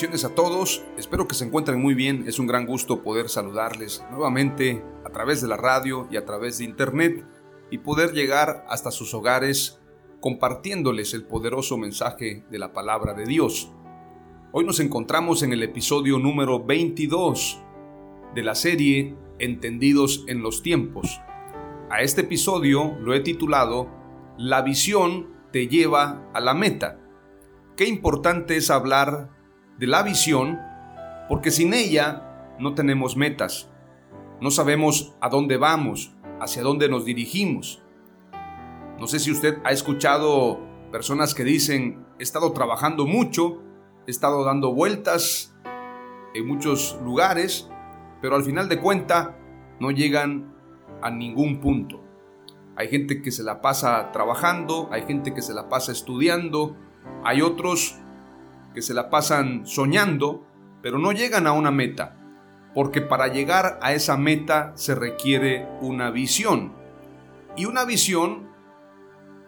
Bendiciones a todos, espero que se encuentren muy bien, es un gran gusto poder saludarles nuevamente a través de la radio y a través de internet y poder llegar hasta sus hogares compartiéndoles el poderoso mensaje de la palabra de Dios. Hoy nos encontramos en el episodio número 22 de la serie Entendidos en los tiempos. A este episodio lo he titulado La visión te lleva a la meta. Qué importante es hablar de la visión, porque sin ella no tenemos metas, no sabemos a dónde vamos, hacia dónde nos dirigimos. No sé si usted ha escuchado personas que dicen, he estado trabajando mucho, he estado dando vueltas en muchos lugares, pero al final de cuenta no llegan a ningún punto. Hay gente que se la pasa trabajando, hay gente que se la pasa estudiando, hay otros que se la pasan soñando, pero no llegan a una meta, porque para llegar a esa meta se requiere una visión. Y una visión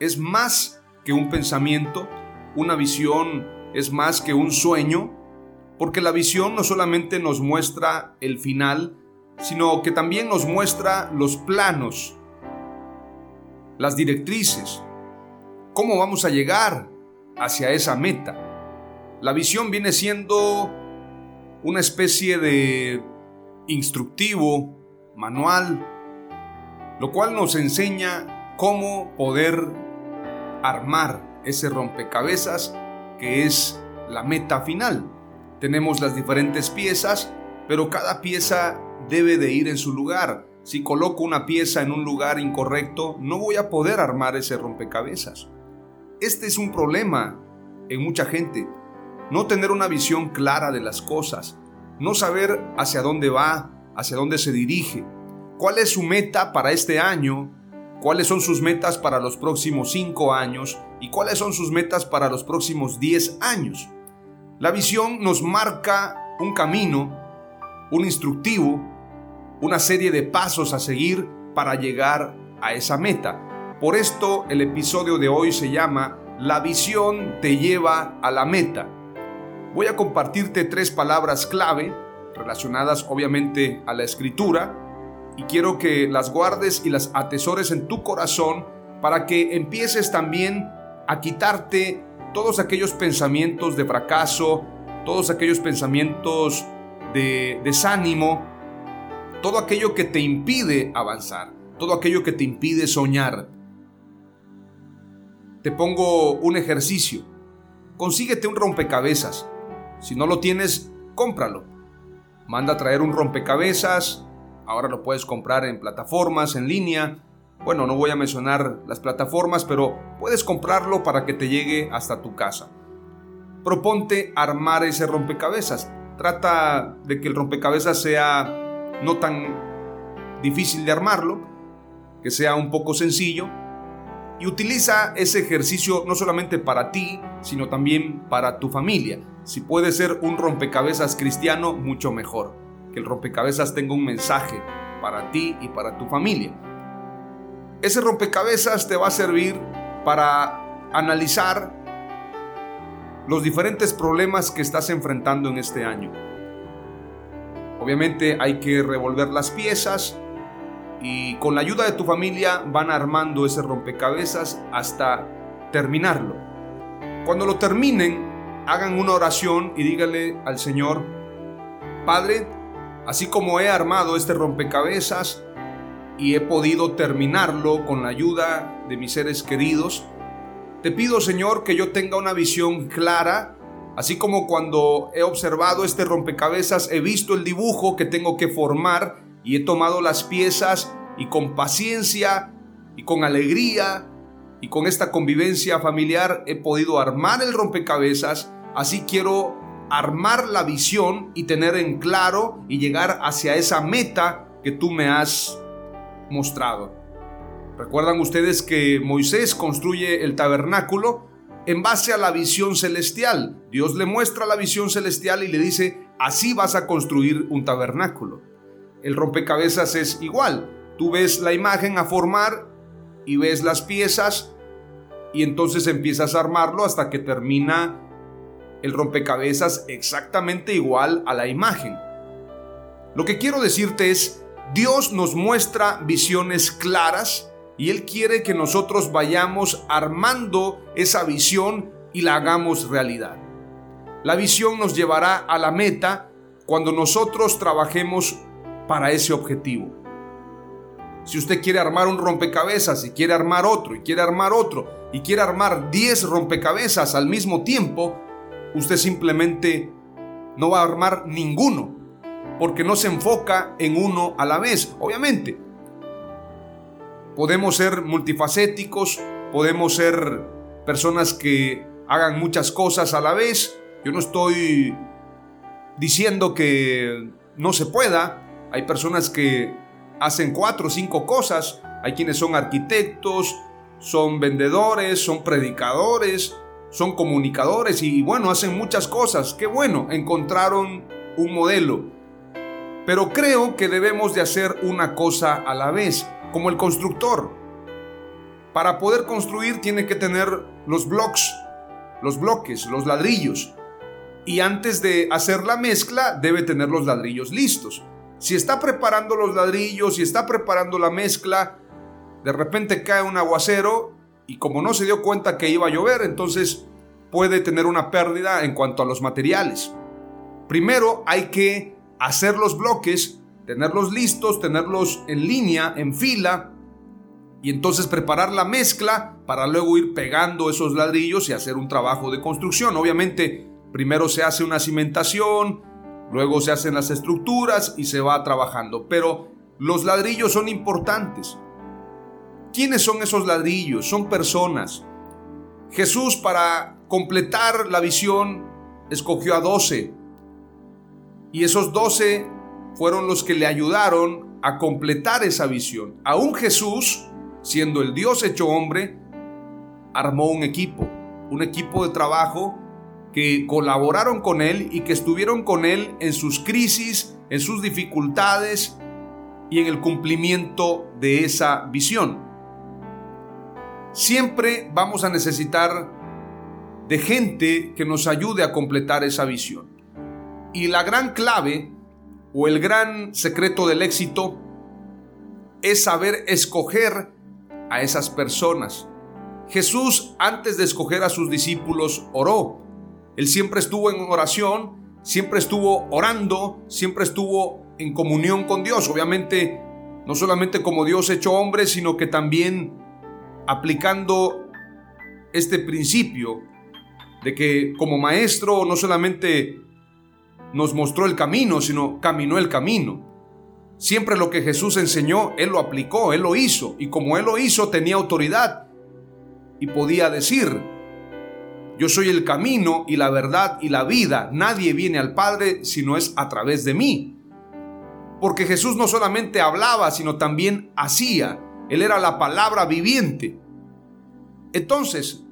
es más que un pensamiento, una visión es más que un sueño, porque la visión no solamente nos muestra el final, sino que también nos muestra los planos, las directrices, cómo vamos a llegar hacia esa meta. La visión viene siendo una especie de instructivo, manual, lo cual nos enseña cómo poder armar ese rompecabezas que es la meta final. Tenemos las diferentes piezas, pero cada pieza debe de ir en su lugar. Si coloco una pieza en un lugar incorrecto, no voy a poder armar ese rompecabezas. Este es un problema en mucha gente no tener una visión clara de las cosas, no saber hacia dónde va, hacia dónde se dirige, cuál es su meta para este año, cuáles son sus metas para los próximos cinco años y cuáles son sus metas para los próximos diez años. La visión nos marca un camino, un instructivo, una serie de pasos a seguir para llegar a esa meta. Por esto el episodio de hoy se llama La visión te lleva a la meta voy a compartirte tres palabras clave relacionadas obviamente a la escritura y quiero que las guardes y las atesores en tu corazón para que empieces también a quitarte todos aquellos pensamientos de fracaso, todos aquellos pensamientos de desánimo, todo aquello que te impide avanzar, todo aquello que te impide soñar. Te pongo un ejercicio. Consíguete un rompecabezas si no lo tienes, cómpralo. Manda a traer un rompecabezas. Ahora lo puedes comprar en plataformas, en línea. Bueno, no voy a mencionar las plataformas, pero puedes comprarlo para que te llegue hasta tu casa. Proponte armar ese rompecabezas. Trata de que el rompecabezas sea no tan difícil de armarlo, que sea un poco sencillo y utiliza ese ejercicio no solamente para ti, sino también para tu familia. Si puede ser un rompecabezas cristiano, mucho mejor. Que el rompecabezas tenga un mensaje para ti y para tu familia. Ese rompecabezas te va a servir para analizar los diferentes problemas que estás enfrentando en este año. Obviamente hay que revolver las piezas y con la ayuda de tu familia van armando ese rompecabezas hasta terminarlo. Cuando lo terminen, hagan una oración y díganle al Señor, Padre, así como he armado este rompecabezas y he podido terminarlo con la ayuda de mis seres queridos, te pido Señor que yo tenga una visión clara, así como cuando he observado este rompecabezas, he visto el dibujo que tengo que formar y he tomado las piezas y con paciencia y con alegría y con esta convivencia familiar he podido armar el rompecabezas, así quiero armar la visión y tener en claro y llegar hacia esa meta que tú me has mostrado. Recuerdan ustedes que Moisés construye el tabernáculo en base a la visión celestial. Dios le muestra la visión celestial y le dice, así vas a construir un tabernáculo. El rompecabezas es igual. Tú ves la imagen a formar y ves las piezas y entonces empiezas a armarlo hasta que termina el rompecabezas exactamente igual a la imagen. Lo que quiero decirte es, Dios nos muestra visiones claras y Él quiere que nosotros vayamos armando esa visión y la hagamos realidad. La visión nos llevará a la meta cuando nosotros trabajemos para ese objetivo. Si usted quiere armar un rompecabezas y quiere armar otro y quiere armar otro y quiere armar 10 rompecabezas al mismo tiempo, usted simplemente no va a armar ninguno porque no se enfoca en uno a la vez. Obviamente, podemos ser multifacéticos, podemos ser personas que hagan muchas cosas a la vez. Yo no estoy diciendo que no se pueda. Hay personas que hacen cuatro o cinco cosas. Hay quienes son arquitectos, son vendedores, son predicadores, son comunicadores y bueno, hacen muchas cosas. Qué bueno, encontraron un modelo. Pero creo que debemos de hacer una cosa a la vez, como el constructor. Para poder construir tiene que tener los blocks, los bloques, los ladrillos. Y antes de hacer la mezcla debe tener los ladrillos listos. Si está preparando los ladrillos, si está preparando la mezcla, de repente cae un aguacero y como no se dio cuenta que iba a llover, entonces puede tener una pérdida en cuanto a los materiales. Primero hay que hacer los bloques, tenerlos listos, tenerlos en línea, en fila, y entonces preparar la mezcla para luego ir pegando esos ladrillos y hacer un trabajo de construcción. Obviamente, primero se hace una cimentación, Luego se hacen las estructuras y se va trabajando. Pero los ladrillos son importantes. ¿Quiénes son esos ladrillos? Son personas. Jesús para completar la visión escogió a doce. Y esos doce fueron los que le ayudaron a completar esa visión. Aún Jesús, siendo el Dios hecho hombre, armó un equipo, un equipo de trabajo que colaboraron con él y que estuvieron con él en sus crisis, en sus dificultades y en el cumplimiento de esa visión. Siempre vamos a necesitar de gente que nos ayude a completar esa visión. Y la gran clave o el gran secreto del éxito es saber escoger a esas personas. Jesús antes de escoger a sus discípulos oró él siempre estuvo en oración, siempre estuvo orando, siempre estuvo en comunión con Dios. Obviamente, no solamente como Dios hecho hombre, sino que también aplicando este principio de que como maestro no solamente nos mostró el camino, sino caminó el camino. Siempre lo que Jesús enseñó, Él lo aplicó, Él lo hizo, y como Él lo hizo, tenía autoridad y podía decir, yo soy el camino y la verdad y la vida. Nadie viene al Padre si no es a través de mí. Porque Jesús no solamente hablaba, sino también hacía. Él era la palabra viviente. Entonces,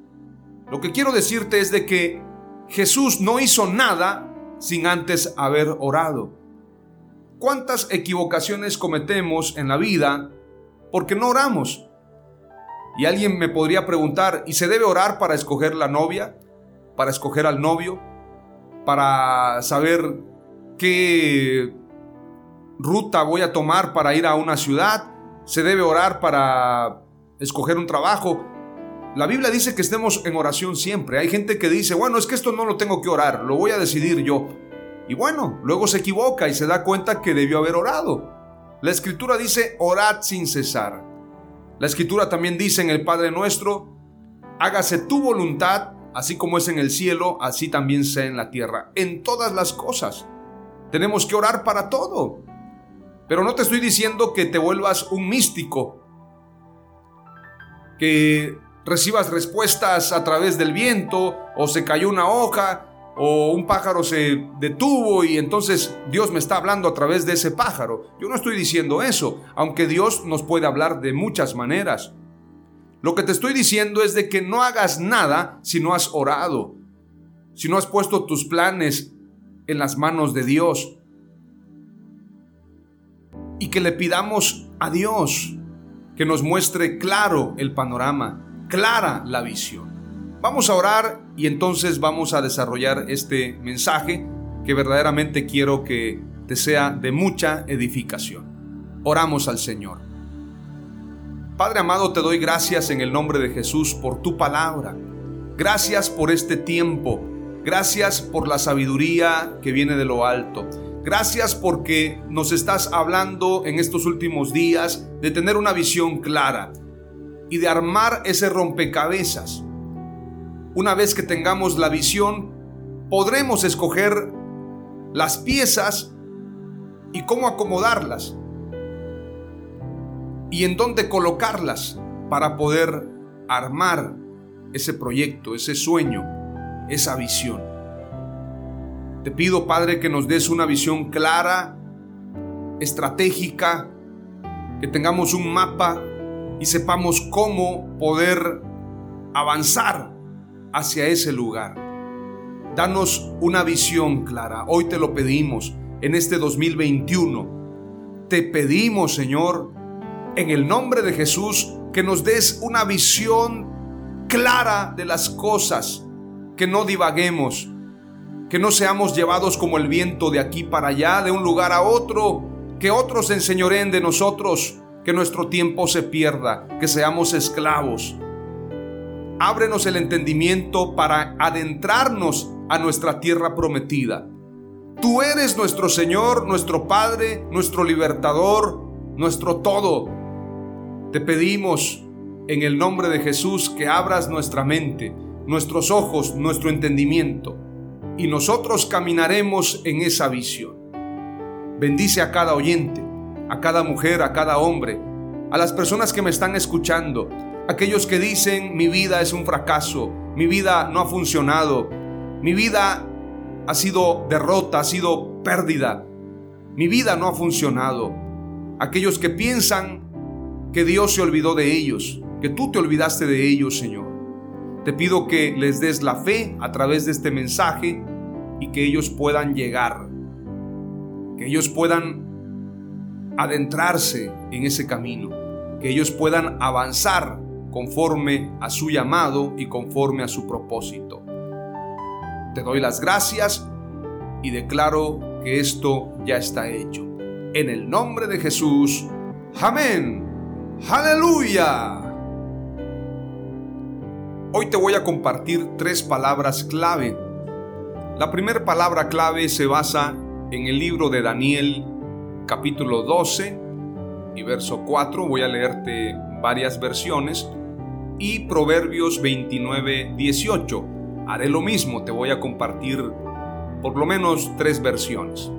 lo que quiero decirte es de que Jesús no hizo nada sin antes haber orado. ¿Cuántas equivocaciones cometemos en la vida porque no oramos? Y alguien me podría preguntar, ¿y se debe orar para escoger la novia? Para escoger al novio, para saber qué ruta voy a tomar para ir a una ciudad, se debe orar para escoger un trabajo. La Biblia dice que estemos en oración siempre. Hay gente que dice, bueno, es que esto no lo tengo que orar, lo voy a decidir yo. Y bueno, luego se equivoca y se da cuenta que debió haber orado. La escritura dice, orad sin cesar. La escritura también dice en el Padre nuestro, hágase tu voluntad, así como es en el cielo, así también sea en la tierra. En todas las cosas. Tenemos que orar para todo. Pero no te estoy diciendo que te vuelvas un místico, que recibas respuestas a través del viento, o se cayó una hoja, o un pájaro se detuvo y entonces Dios me está hablando a través de ese pájaro. Yo no estoy diciendo eso, aunque Dios nos puede hablar de muchas maneras. Lo que te estoy diciendo es de que no hagas nada si no has orado, si no has puesto tus planes en las manos de Dios y que le pidamos a Dios que nos muestre claro el panorama, clara la visión. Vamos a orar y entonces vamos a desarrollar este mensaje que verdaderamente quiero que te sea de mucha edificación. Oramos al Señor. Padre amado, te doy gracias en el nombre de Jesús por tu palabra. Gracias por este tiempo. Gracias por la sabiduría que viene de lo alto. Gracias porque nos estás hablando en estos últimos días de tener una visión clara y de armar ese rompecabezas. Una vez que tengamos la visión, podremos escoger las piezas y cómo acomodarlas y en dónde colocarlas para poder armar ese proyecto, ese sueño, esa visión. Te pido, Padre, que nos des una visión clara, estratégica, que tengamos un mapa y sepamos cómo poder avanzar hacia ese lugar. Danos una visión clara. Hoy te lo pedimos en este 2021. Te pedimos, Señor, en el nombre de Jesús, que nos des una visión clara de las cosas, que no divaguemos, que no seamos llevados como el viento de aquí para allá, de un lugar a otro, que otros se enseñoreen de nosotros, que nuestro tiempo se pierda, que seamos esclavos. Ábrenos el entendimiento para adentrarnos a nuestra tierra prometida. Tú eres nuestro Señor, nuestro Padre, nuestro libertador, nuestro todo. Te pedimos en el nombre de Jesús que abras nuestra mente, nuestros ojos, nuestro entendimiento y nosotros caminaremos en esa visión. Bendice a cada oyente, a cada mujer, a cada hombre, a las personas que me están escuchando, aquellos que dicen mi vida es un fracaso, mi vida no ha funcionado, mi vida ha sido derrota, ha sido pérdida, mi vida no ha funcionado, aquellos que piensan que Dios se olvidó de ellos, que tú te olvidaste de ellos, Señor. Te pido que les des la fe a través de este mensaje y que ellos puedan llegar, que ellos puedan adentrarse en ese camino, que ellos puedan avanzar conforme a su llamado y conforme a su propósito. Te doy las gracias y declaro que esto ya está hecho. En el nombre de Jesús. Amén. Aleluya. Hoy te voy a compartir tres palabras clave la primera palabra clave se basa en el libro de Daniel capítulo 12 y verso 4. Voy a leerte varias versiones. Y Proverbios 29, 18. Haré lo mismo, te voy a compartir por lo menos tres versiones.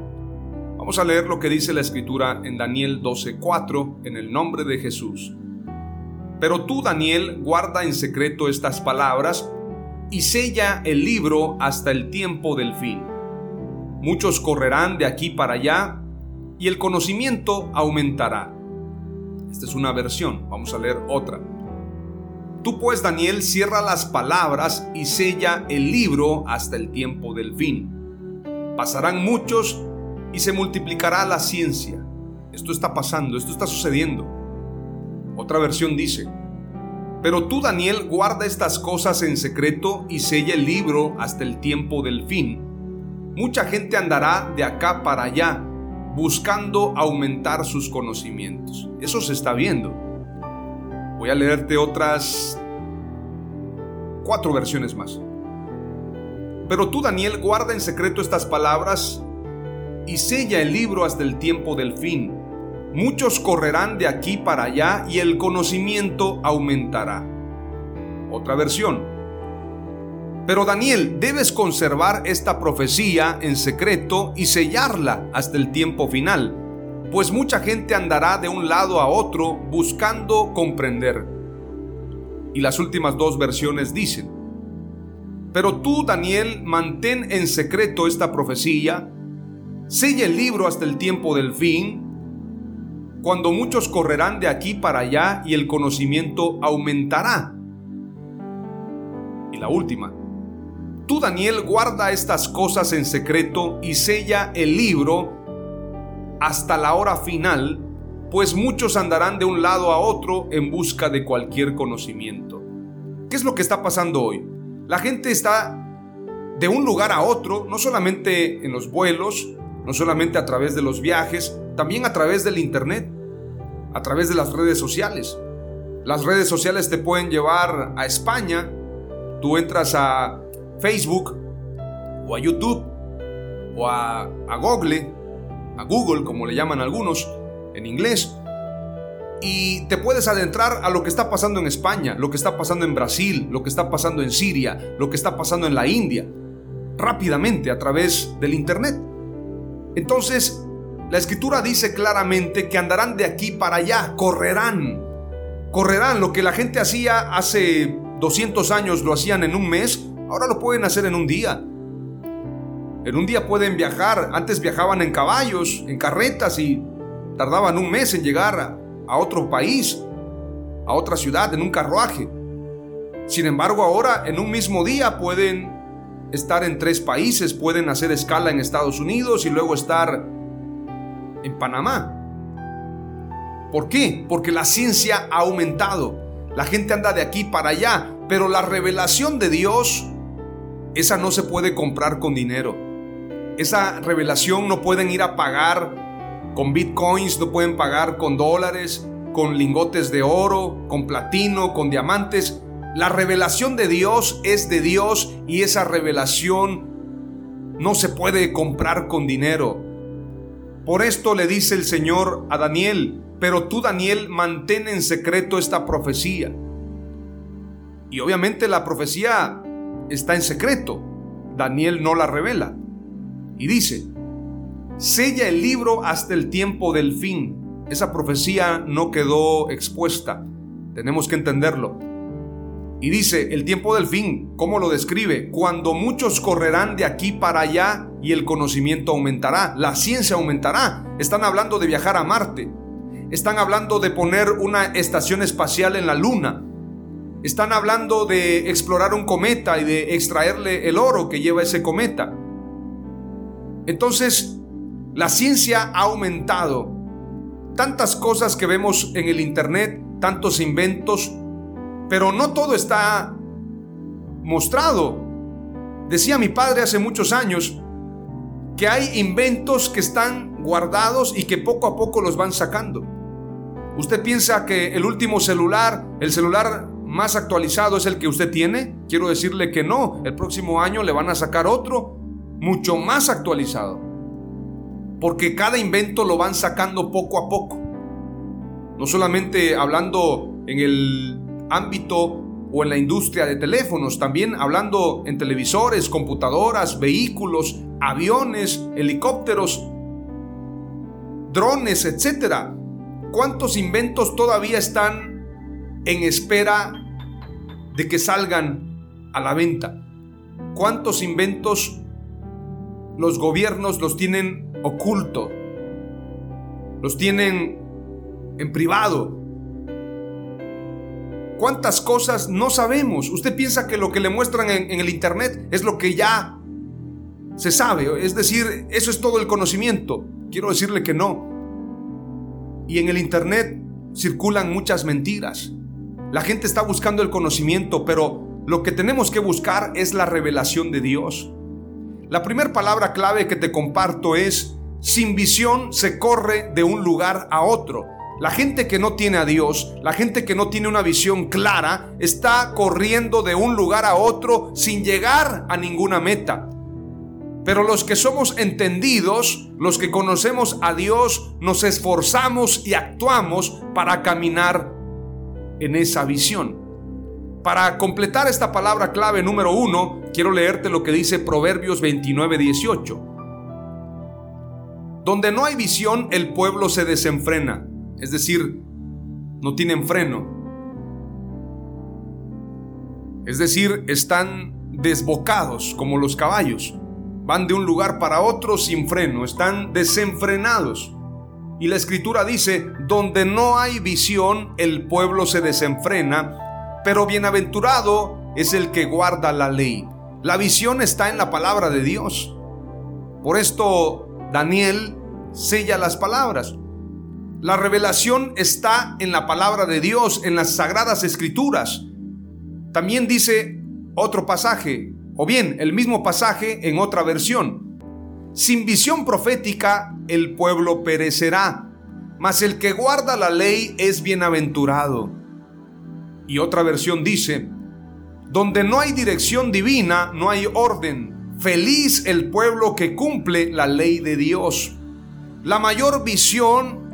Vamos a leer lo que dice la escritura en Daniel 12:4 en el nombre de Jesús. Pero tú, Daniel, guarda en secreto estas palabras y sella el libro hasta el tiempo del fin. Muchos correrán de aquí para allá y el conocimiento aumentará. Esta es una versión, vamos a leer otra. Tú pues, Daniel, cierra las palabras y sella el libro hasta el tiempo del fin. Pasarán muchos y se multiplicará la ciencia. Esto está pasando, esto está sucediendo. Otra versión dice, Pero tú, Daniel, guarda estas cosas en secreto y sella el libro hasta el tiempo del fin. Mucha gente andará de acá para allá buscando aumentar sus conocimientos. Eso se está viendo. Voy a leerte otras cuatro versiones más. Pero tú, Daniel, guarda en secreto estas palabras y sella el libro hasta el tiempo del fin. Muchos correrán de aquí para allá y el conocimiento aumentará. Otra versión. Pero Daniel, debes conservar esta profecía en secreto y sellarla hasta el tiempo final, pues mucha gente andará de un lado a otro buscando comprender. Y las últimas dos versiones dicen, pero tú, Daniel, mantén en secreto esta profecía, sella el libro hasta el tiempo del fin, cuando muchos correrán de aquí para allá y el conocimiento aumentará. Y la última, Tú, Daniel, guarda estas cosas en secreto y sella el libro hasta la hora final, pues muchos andarán de un lado a otro en busca de cualquier conocimiento. ¿Qué es lo que está pasando hoy? La gente está de un lugar a otro, no solamente en los vuelos, no solamente a través de los viajes, también a través del Internet, a través de las redes sociales. Las redes sociales te pueden llevar a España, tú entras a Facebook o a YouTube o a, Google, a Google como le llaman algunos en inglés, y te puedes adentrar a lo que está pasando en España, lo que está pasando en Brasil, lo que está pasando en Siria, lo que está pasando en la India, rápidamente a través del Internet. Entonces, la escritura dice claramente que andarán de aquí para allá, correrán, correrán. Lo que la gente hacía hace 200 años lo hacían en un mes, Ahora lo pueden hacer en un día. En un día pueden viajar. Antes viajaban en caballos, en carretas y tardaban un mes en llegar a, otro país, a otra ciudad, en un carruaje. Sin embargo, ahora en un mismo día pueden estar en tres países, pueden hacer escala en Estados Unidos y luego estar en Panamá. ¿Por qué? Porque la ciencia ha aumentado. La gente anda de aquí para allá, pero la revelación de Dios esa no se puede comprar con dinero. Esa revelación no pueden ir a pagar con bitcoins, no pueden pagar con dólares, con lingotes de oro, con platino, con diamantes. La revelación de Dios es de Dios y esa revelación no se puede comprar con dinero. Por esto le dice el Señor a Daniel, pero tú Daniel mantén en secreto esta profecía. Y obviamente la profecía está en secreto. Daniel no la revela. Y dice, sella el libro hasta el tiempo del fin. Esa profecía no quedó expuesta. Tenemos que entenderlo. Y dice, el tiempo del fin, ¿cómo lo describe? Cuando muchos correrán de aquí para allá y el conocimiento aumentará, la ciencia aumentará. Están hablando de viajar a Marte. Están hablando de poner una estación espacial en la Luna. Están hablando de explorar un cometa y de extraerle el oro que lleva ese cometa. Entonces, la ciencia ha aumentado. Tantas cosas que vemos en el Internet, tantos inventos, pero no todo está mostrado. Decía mi padre hace muchos años que hay inventos que están guardados y que poco a poco los van sacando. Usted piensa que el último celular, el celular más actualizado es el que usted tiene? Quiero decirle que no, el próximo año le van a sacar otro mucho más actualizado. Porque cada invento lo van sacando poco a poco. No solamente hablando en el ámbito o en la industria de teléfonos, también hablando en televisores, computadoras, vehículos, aviones, helicópteros, drones, etc. ¿Cuántos inventos todavía están en espera de que salgan a la venta. ¿Cuántos inventos los gobiernos los tienen oculto? Los tienen en privado. ¿Cuántas cosas no sabemos? Usted piensa que lo que le muestran en, el Internet es lo que ya se sabe. Es decir, eso es todo el conocimiento. Quiero decirle que no. Y en el Internet circulan muchas mentiras La gente está buscando el conocimiento, pero lo que tenemos que buscar es la revelación de Dios. La primera palabra clave que te comparto es, sin visión se corre de un lugar a otro. La gente que no tiene a Dios, la gente que no tiene una visión clara, está corriendo de un lugar a otro sin llegar a ninguna meta. Pero los que somos entendidos, los que conocemos a Dios, nos esforzamos y actuamos para caminar en esa visión. Para completar esta palabra clave número uno, quiero leerte lo que dice Proverbios 29, 18. Donde no hay visión, el pueblo se desenfrena, es decir, no tienen freno. Es decir, están desbocados como los caballos. Van de un lugar para otro sin freno, están desenfrenados. Y la escritura dice, donde no hay visión, el pueblo se desenfrena, pero bienaventurado es el que guarda la ley. La visión está en la palabra de Dios. Por esto Daniel sella las palabras. La revelación está en la palabra de Dios, en las sagradas escrituras. También dice otro pasaje, o bien el mismo pasaje en otra versión. Sin visión profética el pueblo perecerá, mas el que guarda la ley es bienaventurado. Y otra versión dice, donde no hay dirección divina, no hay orden. Feliz el pueblo que cumple la ley de Dios. La mayor visión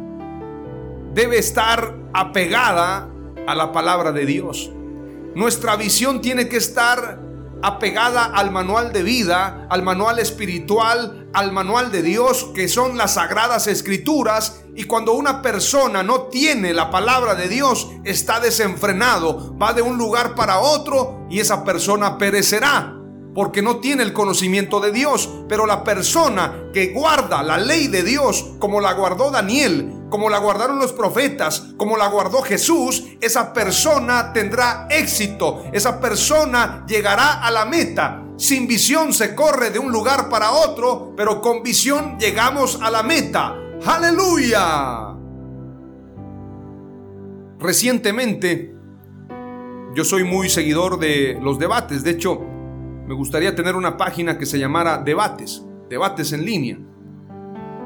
debe estar apegada a la palabra de Dios. Nuestra visión tiene que estar apegada al manual de vida, al manual espiritual, al manual de Dios, que son las sagradas escrituras. Y cuando una persona no tiene la palabra de Dios, está desenfrenado, va de un lugar para otro y esa persona perecerá porque no tiene el conocimiento de Dios. Pero la persona que guarda la ley de Dios, como la guardó Daniel, como la guardaron los profetas, como la guardó Jesús, esa persona tendrá éxito, esa persona llegará a la meta. Sin visión se corre de un lugar para otro, pero con visión llegamos a la meta. Aleluya. Recientemente, yo soy muy seguidor de los debates, de hecho, me gustaría tener una página que se llamara Debates, debates en línea.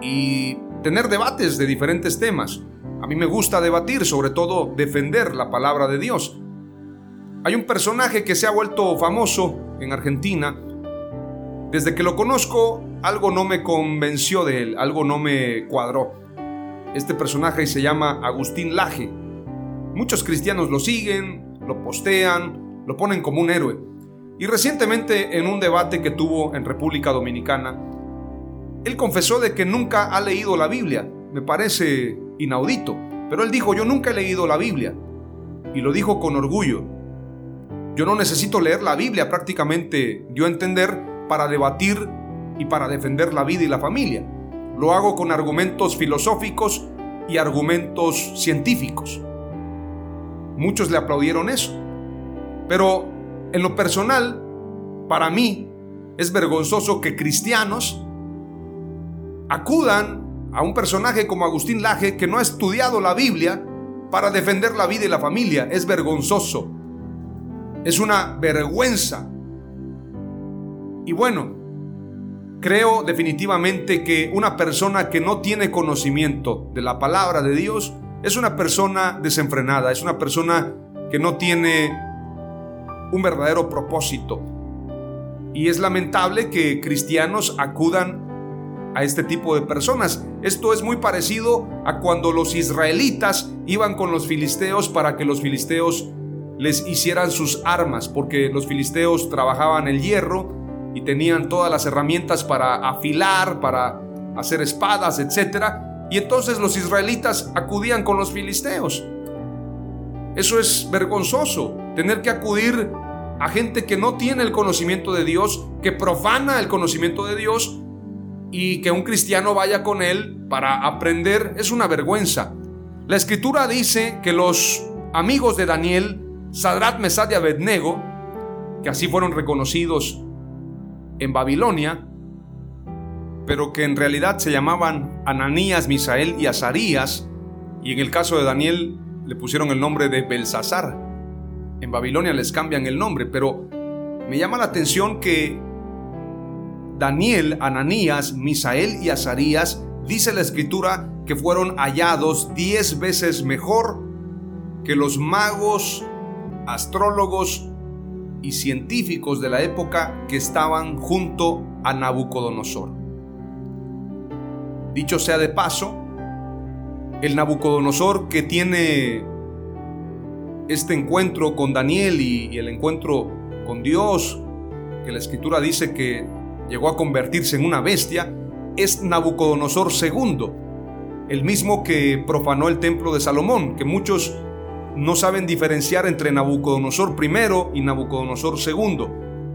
Y tener debates de diferentes temas. A mí me gusta debatir, sobre todo defender la palabra de Dios. Hay un personaje que se ha vuelto famoso en Argentina. Desde que lo conozco, algo no me convenció de él, algo no me cuadró. Este personaje se llama Agustín Laje. Muchos cristianos lo siguen, lo postean, lo ponen como un héroe. Y recientemente en un debate que tuvo en República Dominicana, él confesó de que nunca ha leído la Biblia. Me parece inaudito, pero él dijo, yo nunca he leído la Biblia. Y lo dijo con orgullo. Yo no necesito leer la Biblia, prácticamente dio a entender, para debatir y para defender la vida y la familia. Lo hago con argumentos filosóficos y argumentos científicos. Muchos le aplaudieron eso. Pero en lo personal, para mí, es vergonzoso que cristianos acudan a un personaje como Agustín Laje que no ha estudiado la Biblia para defender la vida y la familia. Es vergonzoso. Es una vergüenza. Y bueno, creo definitivamente que una persona que no tiene conocimiento de la palabra de Dios es una persona desenfrenada, es una persona que no tiene un verdadero propósito. Y es lamentable que cristianos acudan a este tipo de personas. Esto es muy parecido a cuando los israelitas iban con los filisteos para que los filisteos les hicieran sus armas, porque los filisteos trabajaban el hierro y tenían todas las herramientas para afilar, para hacer espadas, etc. Y entonces los israelitas acudían con los filisteos. Eso es vergonzoso, tener que acudir a gente que no tiene el conocimiento de Dios, que profana el conocimiento de Dios y que un cristiano vaya con él para aprender es una vergüenza. La escritura dice que los amigos de Daniel, Sadrat, Mesad y Abednego, que así fueron reconocidos en Babilonia, pero que en realidad se llamaban Ananías, Misael y Azarías, y en el caso de Daniel le pusieron el nombre de Belsasar. En Babilonia les cambian el nombre, pero me llama la atención que Daniel, Ananías, Misael y Azarías, dice la escritura que fueron hallados diez veces mejor que los magos, astrólogos y científicos de la época que estaban junto a Nabucodonosor. Dicho sea de paso, el Nabucodonosor que tiene este encuentro con Daniel y, el encuentro con Dios, que la escritura dice que llegó a convertirse en una bestia, es Nabucodonosor II, el mismo que profanó el templo de Salomón, que muchos no saben diferenciar entre Nabucodonosor I y Nabucodonosor II.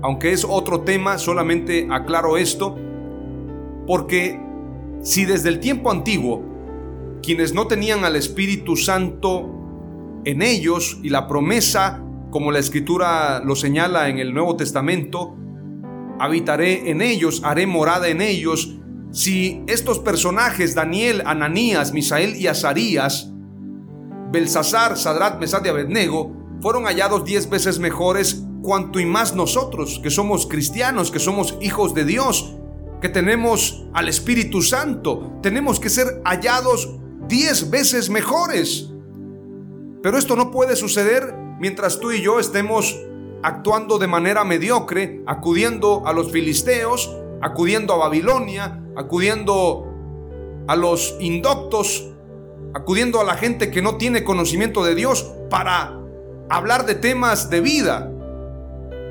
Aunque es otro tema, solamente aclaro esto, porque si desde el tiempo antiguo quienes no tenían al Espíritu Santo en ellos y la promesa, como la escritura lo señala en el Nuevo Testamento, habitaré en ellos, haré morada en ellos, si estos personajes, Daniel, Ananías, Misael y Azarías, Belsasar, Sadrat, Mesad y Abednego, fueron hallados diez veces mejores, cuanto y más nosotros, que somos cristianos, que somos hijos de Dios, que tenemos al Espíritu Santo, tenemos que ser hallados diez veces mejores. Pero esto no puede suceder mientras tú y yo estemos actuando de manera mediocre, acudiendo a los filisteos, acudiendo a Babilonia, acudiendo a los indoctos, acudiendo a la gente que no tiene conocimiento de Dios para hablar de temas de vida.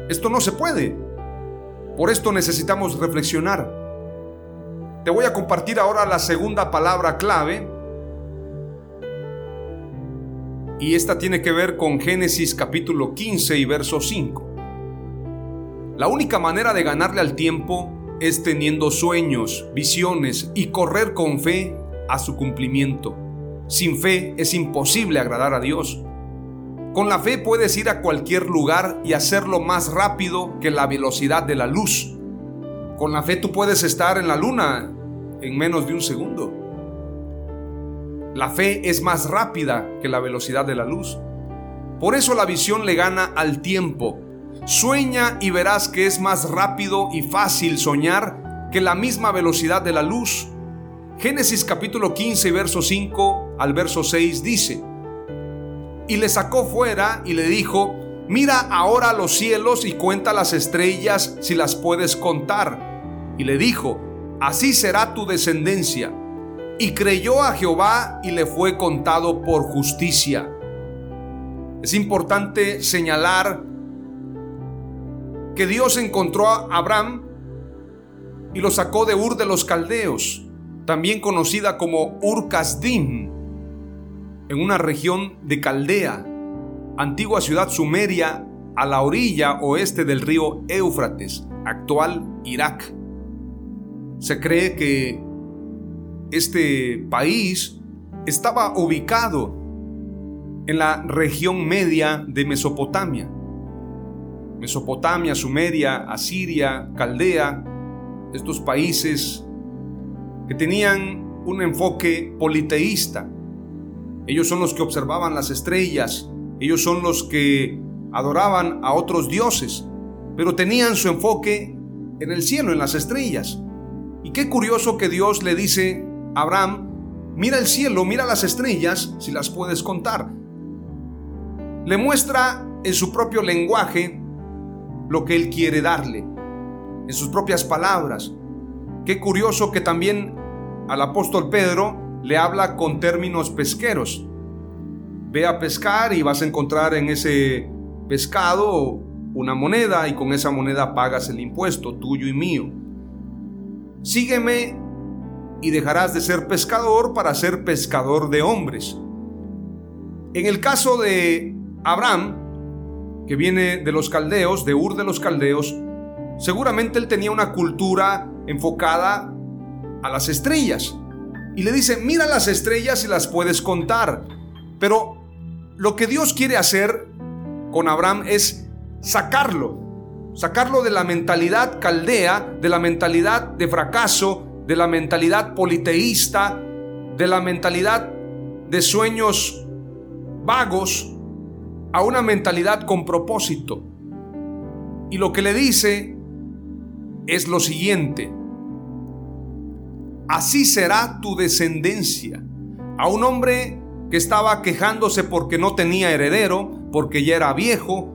Esto no se puede. Por esto necesitamos reflexionar. Te voy a compartir ahora la segunda palabra clave. Y esta tiene que ver con Génesis capítulo 15 y verso 5. La única manera de ganarle al tiempo es teniendo sueños, visiones y correr con fe a su cumplimiento. Sin fe es imposible agradar a Dios. Con la fe puedes ir a cualquier lugar y hacerlo más rápido que la velocidad de la luz. Con la fe tú puedes estar en la luna en menos de un segundo. La fe es más rápida que la velocidad de la luz. Por eso la visión le gana al tiempo. Sueña y verás que es más rápido y fácil soñar que la misma velocidad de la luz. Génesis capítulo 15, verso 5 al verso 6 dice, y le sacó fuera y le dijo, mira ahora los cielos y cuenta las estrellas si las puedes contar. Y le dijo, así será tu descendencia. Y creyó a Jehová y le fue contado por justicia. Es importante señalar que Dios encontró a Abraham y lo sacó de Ur de los Caldeos también conocida como Ur-Kasdim, en una región de Caldea, antigua ciudad sumeria a la orilla oeste del río Éufrates, actual Irak. Se cree que este país estaba ubicado en la región media de Mesopotamia. Mesopotamia, Sumeria, Asiria, Caldea, estos países que tenían un enfoque politeísta. Ellos son los que observaban las estrellas, ellos son los que adoraban a otros dioses, pero tenían su enfoque en el cielo, en las estrellas. Y qué curioso que Dios le dice Abraham, mira el cielo, mira las estrellas, si las puedes contar. Le muestra en su propio lenguaje lo que él quiere darle, en sus propias palabras. Qué curioso que también al apóstol Pedro le habla con términos pesqueros. Ve a pescar y vas a encontrar en ese pescado una moneda y con esa moneda pagas el impuesto tuyo y mío. Sígueme y dejarás de ser pescador para ser pescador de hombres. En el caso de Abraham, que viene de los caldeos, de Ur de los caldeos, seguramente él tenía una cultura enfocada a las estrellas. Y le dice, mira las estrellas y las puedes contar. Pero lo que Dios quiere hacer con Abraham es sacarlo. Sacarlo de la mentalidad caldea, de la mentalidad de fracaso, de la mentalidad politeísta, de la mentalidad de sueños vagos, a una mentalidad con propósito. Y lo que le dice es lo siguiente. Así será tu descendencia. A un hombre que estaba quejándose porque no tenía heredero, porque ya era viejo,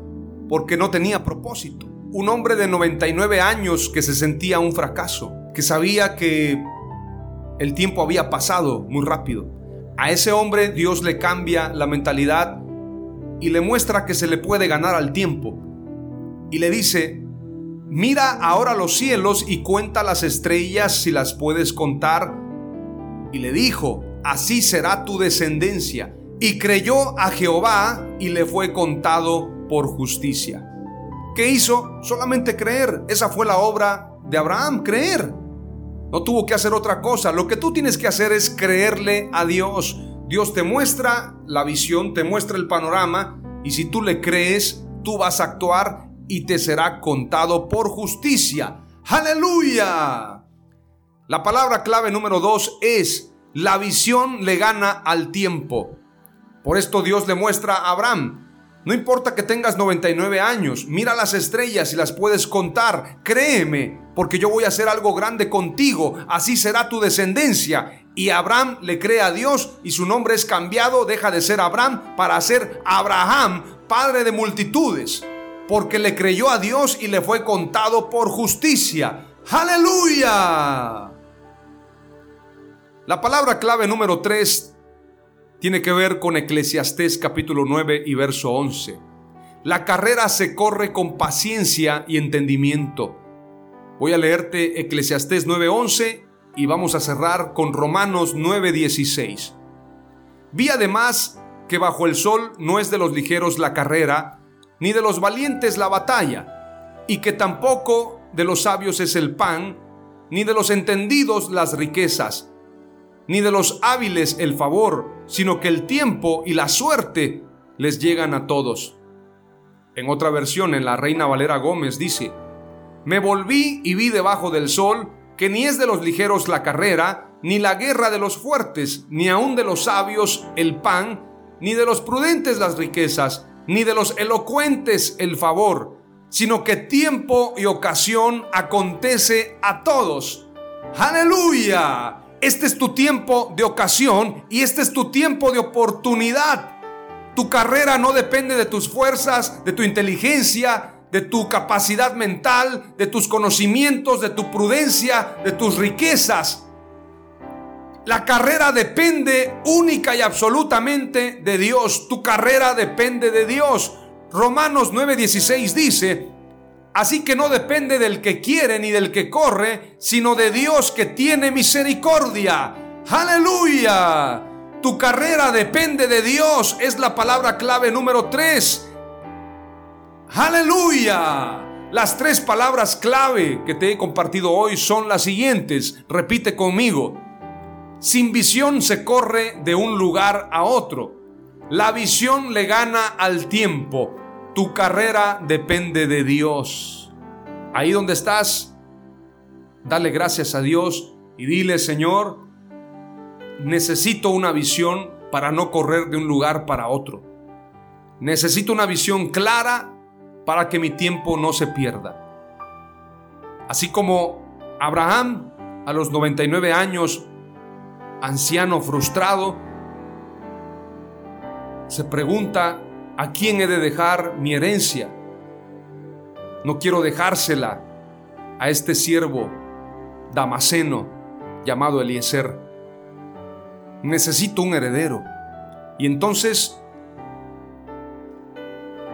porque no tenía propósito. Un hombre de 99 años que se sentía un fracaso, que sabía que el tiempo había pasado muy rápido. A ese hombre Dios le cambia la mentalidad y le muestra que se le puede ganar al tiempo. Y le dice, mira ahora los cielos y cuenta las estrellas si las puedes contar. Y le dijo, así será tu descendencia. Y creyó a Jehová y le fue contado por justicia. ¿Qué hizo? Solamente creer. Esa fue la obra de Abraham, creer. No tuvo que hacer otra cosa. Lo que tú tienes que hacer es creerle a Dios. Dios te muestra la visión, te muestra el panorama y si tú le crees, tú vas a actuar y te será contado por justicia. Aleluya. La palabra clave número dos es, la visión le gana al tiempo. Por esto Dios le muestra a Abraham, no importa que tengas 99 años, mira las estrellas y las puedes contar, créeme, porque yo voy a hacer algo grande contigo, así será tu descendencia. Y Abraham le cree a Dios y su nombre es cambiado, deja de ser Abraham para ser Abraham, padre de multitudes, porque le creyó a Dios y le fue contado por justicia. Aleluya. La palabra clave número 3 tiene que ver con Eclesiastés capítulo 9 y verso 11. La carrera se corre con paciencia y entendimiento. Voy a leerte Eclesiastés 9:11 y vamos a cerrar con Romanos 9:16. Vi además que bajo el sol no es de los ligeros la carrera, ni de los valientes la batalla, y que tampoco de los sabios es el pan, ni de los entendidos las riquezas, ni de los hábiles el favor, sino que el tiempo y la suerte les llegan a todos. En otra versión, en la Reina Valera Gómez dice, Me volví y vi debajo del sol que ni es de los ligeros la carrera, ni la guerra de los fuertes, ni aun de los sabios el pan, ni de los prudentes las riquezas, ni de los elocuentes el favor, sino que tiempo y ocasión acontece a todos. Aleluya. Este es tu tiempo de ocasión y este es tu tiempo de oportunidad. Tu carrera no depende de tus fuerzas, de tu inteligencia, de tu capacidad mental, de tus conocimientos, de tu prudencia, de tus riquezas. La carrera depende única y absolutamente de Dios. Tu carrera depende de Dios. Romanos 9:16 dice, Así que no depende del que quiere ni del que corre, sino de Dios que tiene misericordia. Aleluya. Tu carrera depende de Dios. Es la palabra clave número 3. Aleluya. Las tres palabras clave que te he compartido hoy son las siguientes. Repite conmigo. Sin visión se corre de un lugar a otro. La visión le gana al tiempo. Tu carrera depende de Dios. Ahí donde estás, dale gracias a Dios y dile, Señor, necesito una visión para no correr de un lugar para otro. Necesito una visión clara para que mi tiempo no se pierda. Así como Abraham a los 99 años, anciano frustrado, se pregunta ¿A quién he de dejar mi herencia? No quiero dejársela a este siervo damaseno llamado Eliezer. Necesito un heredero. Y entonces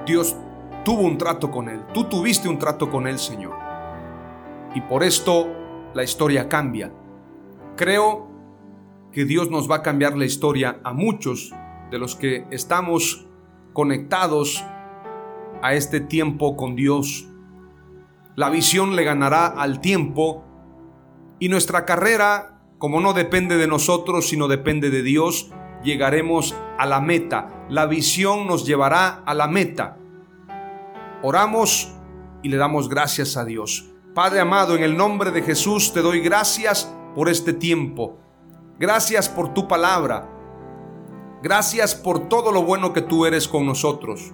Dios tuvo un trato con él. Tú tuviste un trato con él, Señor. Y por esto la historia cambia. Creo que Dios nos va a cambiar la historia a muchos de los que estamos conectados a este tiempo con Dios. La visión le ganará al tiempo y nuestra carrera, como no depende de nosotros, sino depende de Dios, llegaremos a la meta. La visión nos llevará a la meta. Oramos y le damos gracias a Dios. Padre amado, en el nombre de Jesús te doy gracias por este tiempo. Gracias por tu palabra. Gracias por todo lo bueno que tú eres con nosotros.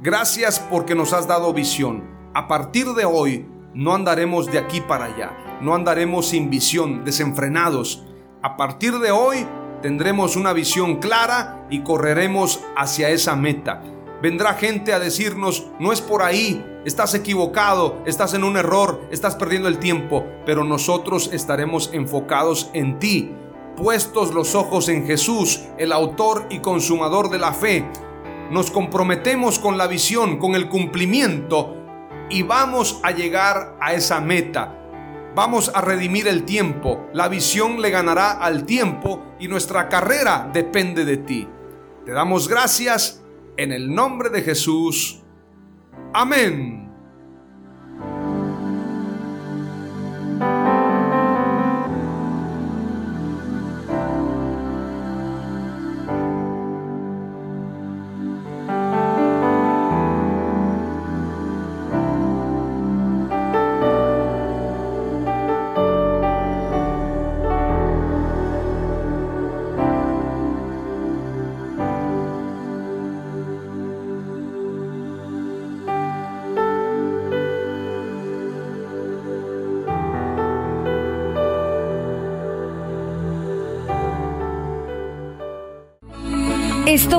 Gracias porque nos has dado visión. A partir de hoy no andaremos de aquí para allá, no andaremos sin visión, desenfrenados. A partir de hoy tendremos una visión clara y correremos hacia esa meta. Vendrá gente a decirnos, no es por ahí, estás equivocado, estás en un error, estás perdiendo el tiempo, pero nosotros estaremos enfocados en ti, puestos los ojos en Jesús, el autor y consumador de la fe. Nos comprometemos con la visión, con el cumplimiento y vamos a llegar a esa meta. Vamos a redimir el tiempo, la visión le ganará al tiempo y nuestra carrera depende de ti. Te damos gracias en el nombre de Jesús. Amén.